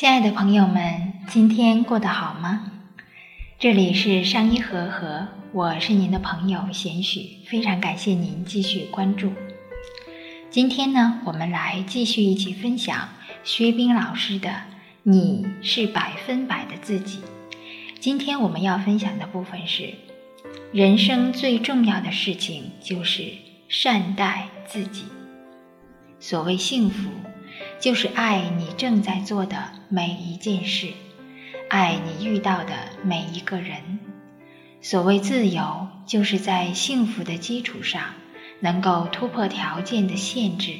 亲爱的朋友们，今天过得好吗？这里是商一和和，我是您的朋友贤许，非常感谢您继续关注。今天呢，我们来继续一起分享薛冰老师的《你是百分百的自己》。今天我们要分享的部分是：人生最重要的事情就是善待自己。所谓幸福。就是爱你正在做的每一件事，爱你遇到的每一个人。所谓自由，就是在幸福的基础上，能够突破条件的限制，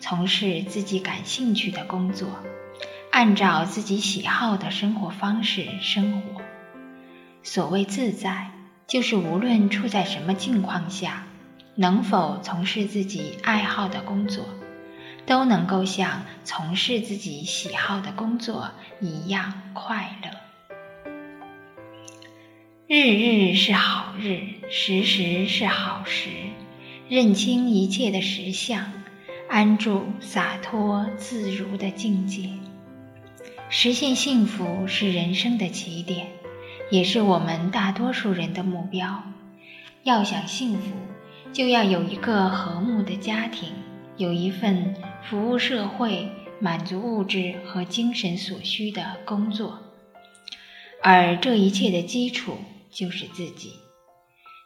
从事自己感兴趣的工作，按照自己喜好的生活方式生活。所谓自在，就是无论处在什么境况下，能否从事自己爱好的工作。都能够像从事自己喜好的工作一样快乐。日日是好日，时时是好时。认清一切的实相，安住洒脱自如的境界。实现幸福是人生的起点，也是我们大多数人的目标。要想幸福，就要有一个和睦的家庭。有一份服务社会、满足物质和精神所需的工作，而这一切的基础就是自己。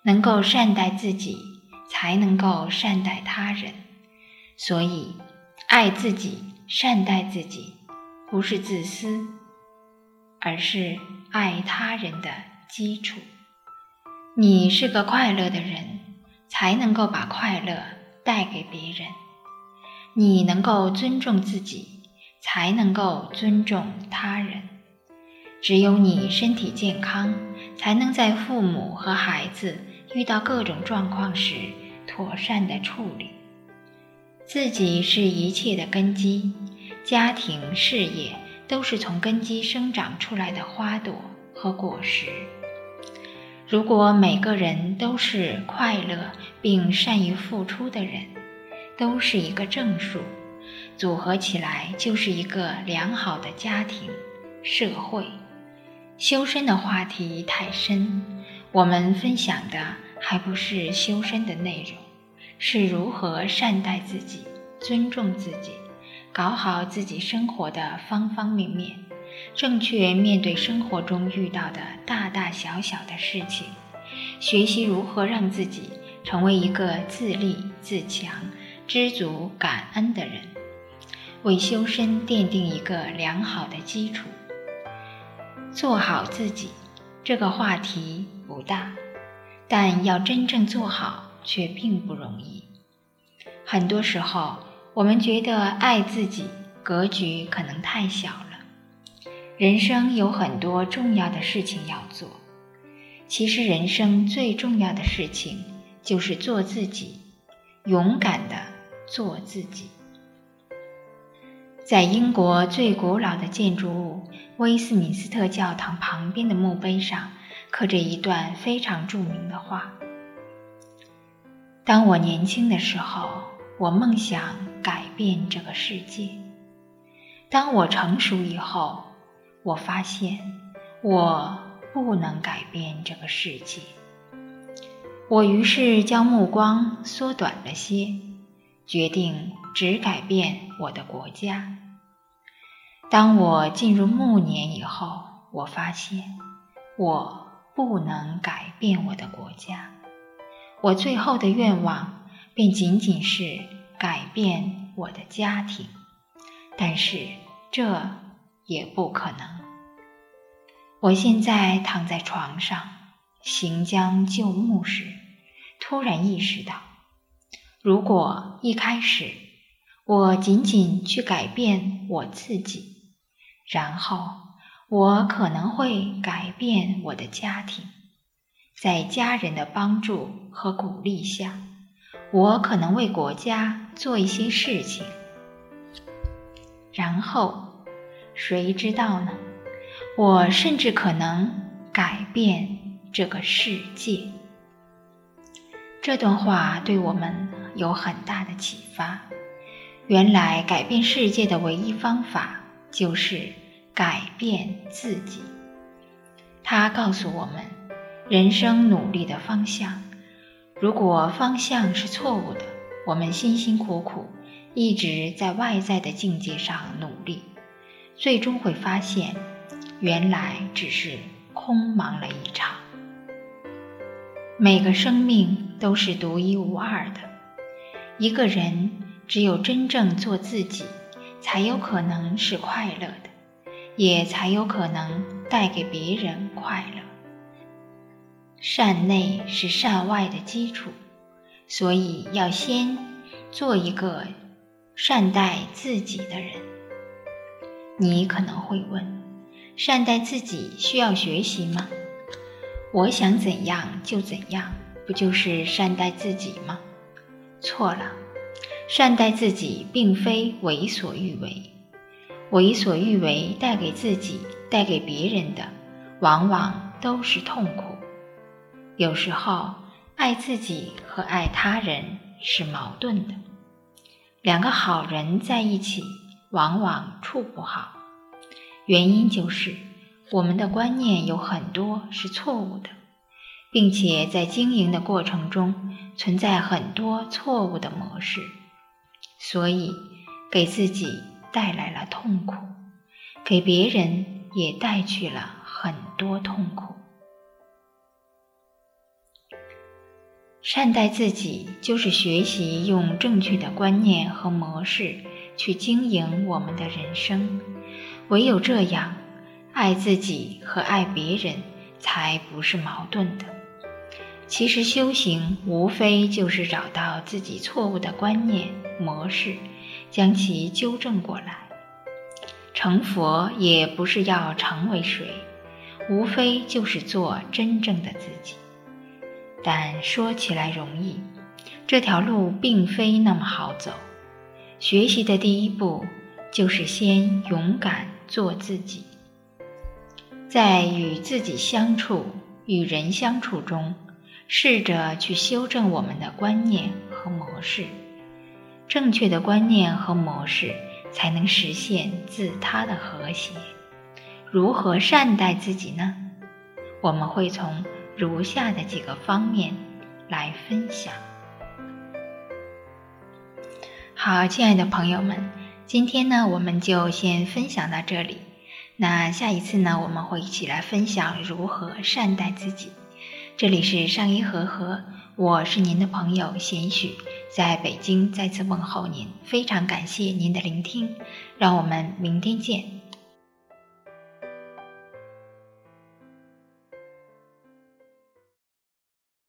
能够善待自己，才能够善待他人。所以，爱自己、善待自己，不是自私，而是爱他人的基础。你是个快乐的人，才能够把快乐带给别人。你能够尊重自己，才能够尊重他人。只有你身体健康，才能在父母和孩子遇到各种状况时妥善的处理。自己是一切的根基，家庭、事业都是从根基生长出来的花朵和果实。如果每个人都是快乐并善于付出的人，都是一个正数，组合起来就是一个良好的家庭、社会。修身的话题太深，我们分享的还不是修身的内容，是如何善待自己、尊重自己、搞好自己生活的方方面面，正确面对生活中遇到的大大小小的事情，学习如何让自己成为一个自立自强。知足感恩的人，为修身奠定一个良好的基础。做好自己，这个话题不大，但要真正做好却并不容易。很多时候，我们觉得爱自己格局可能太小了。人生有很多重要的事情要做，其实人生最重要的事情就是做自己，勇敢的。做自己。在英国最古老的建筑物威斯敏斯特教堂旁边的墓碑上，刻着一段非常著名的话：“当我年轻的时候，我梦想改变这个世界；当我成熟以后，我发现我不能改变这个世界。我于是将目光缩短了些。”决定只改变我的国家。当我进入暮年以后，我发现我不能改变我的国家。我最后的愿望便仅仅是改变我的家庭，但是这也不可能。我现在躺在床上，行将就木时，突然意识到。如果一开始我仅仅去改变我自己，然后我可能会改变我的家庭，在家人的帮助和鼓励下，我可能为国家做一些事情，然后谁知道呢？我甚至可能改变这个世界。这段话对我们有很大的启发。原来改变世界的唯一方法就是改变自己。它告诉我们人生努力的方向。如果方向是错误的，我们辛辛苦苦一直在外在的境界上努力，最终会发现，原来只是空忙了一场。每个生命都是独一无二的，一个人只有真正做自己，才有可能是快乐的，也才有可能带给别人快乐。善内是善外的基础，所以要先做一个善待自己的人。你可能会问：善待自己需要学习吗？我想怎样就怎样，不就是善待自己吗？错了，善待自己并非为所欲为，为所欲为带给自己、带给别人的，往往都是痛苦。有时候，爱自己和爱他人是矛盾的。两个好人在一起，往往处不好，原因就是我们的观念有很多是错误的，并且在经营的过程中存在很多错误的模式，所以给自己带来了痛苦，给别人也带去了很多痛苦。善待自己，就是学习用正确的观念和模式去经营我们的人生。唯有这样，爱自己和爱别人才不是矛盾的。其实修行无非就是找到自己错误的观念模式，将其纠正过来。成佛也不是要成为谁，无非就是做真正的自己。但说起来容易，这条路并非那么好走。学习的第一步就是先勇敢做自己，在与自己相处、与人相处中，试着去修正我们的观念和模式。正确的观念和模式，才能实现自他的和谐。如何善待自己呢？我们会从。如下的几个方面来分享。好，亲爱的朋友们，今天呢，我们就先分享到这里。那下一次呢，我们会一起来分享如何善待自己。这里是上一和和，我是您的朋友贤许，在北京再次问候您，非常感谢您的聆听，让我们明天见。